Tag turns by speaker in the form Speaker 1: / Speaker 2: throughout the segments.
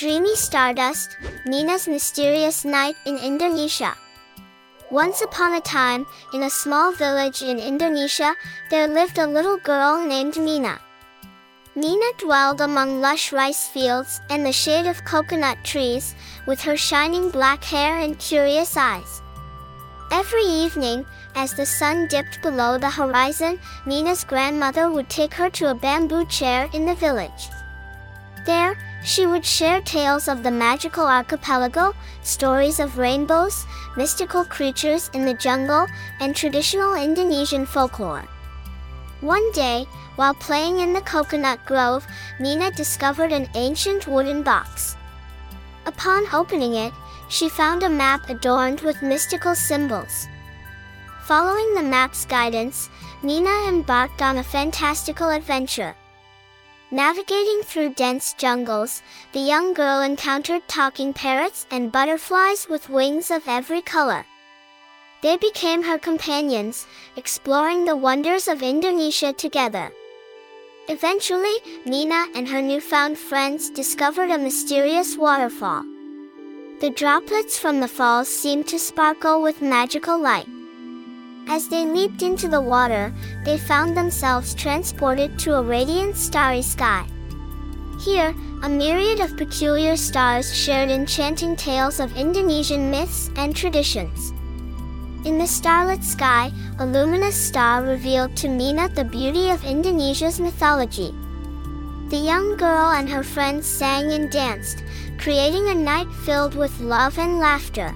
Speaker 1: Dreamy Stardust, Nina's mysterious night in Indonesia. Once upon a time, in a small village in Indonesia, there lived a little girl named Nina. Nina dwelled among lush rice fields and the shade of coconut trees, with her shining black hair and curious eyes. Every evening, as the sun dipped below the horizon, Nina's grandmother would take her to a bamboo chair in the village. There, she would share tales of the magical archipelago, stories of rainbows, mystical creatures in the jungle, and traditional Indonesian folklore. One day, while playing in the coconut grove, Nina discovered an ancient wooden box. Upon opening it, she found a map adorned with mystical symbols. Following the map's guidance, Nina embarked on a fantastical adventure. Navigating through dense jungles, the young girl encountered talking parrots and butterflies with wings of every color. They became her companions, exploring the wonders of Indonesia together. Eventually, Nina and her newfound friends discovered a mysterious waterfall. The droplets from the falls seemed to sparkle with magical light. As they leaped into the water, they found themselves transported to a radiant starry sky. Here, a myriad of peculiar stars shared enchanting tales of Indonesian myths and traditions. In the starlit sky, a luminous star revealed to Nina the beauty of Indonesia's mythology. The young girl and her friends sang and danced, creating a night filled with love and laughter.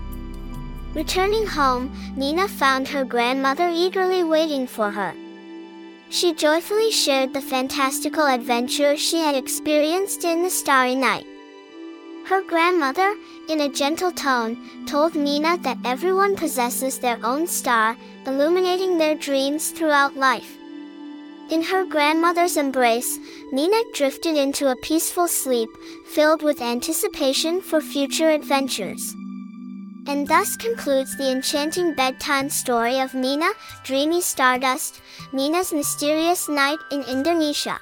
Speaker 1: Returning home, Nina found her grandmother eagerly waiting for her. She joyfully shared the fantastical adventure she had experienced in the starry night. Her grandmother, in a gentle tone, told Nina that everyone possesses their own star, illuminating their dreams throughout life. In her grandmother's embrace, Nina drifted into a peaceful sleep, filled with anticipation for future adventures. And thus concludes the enchanting bedtime story of Meena, Dreamy Stardust, Meena's mysterious night in Indonesia.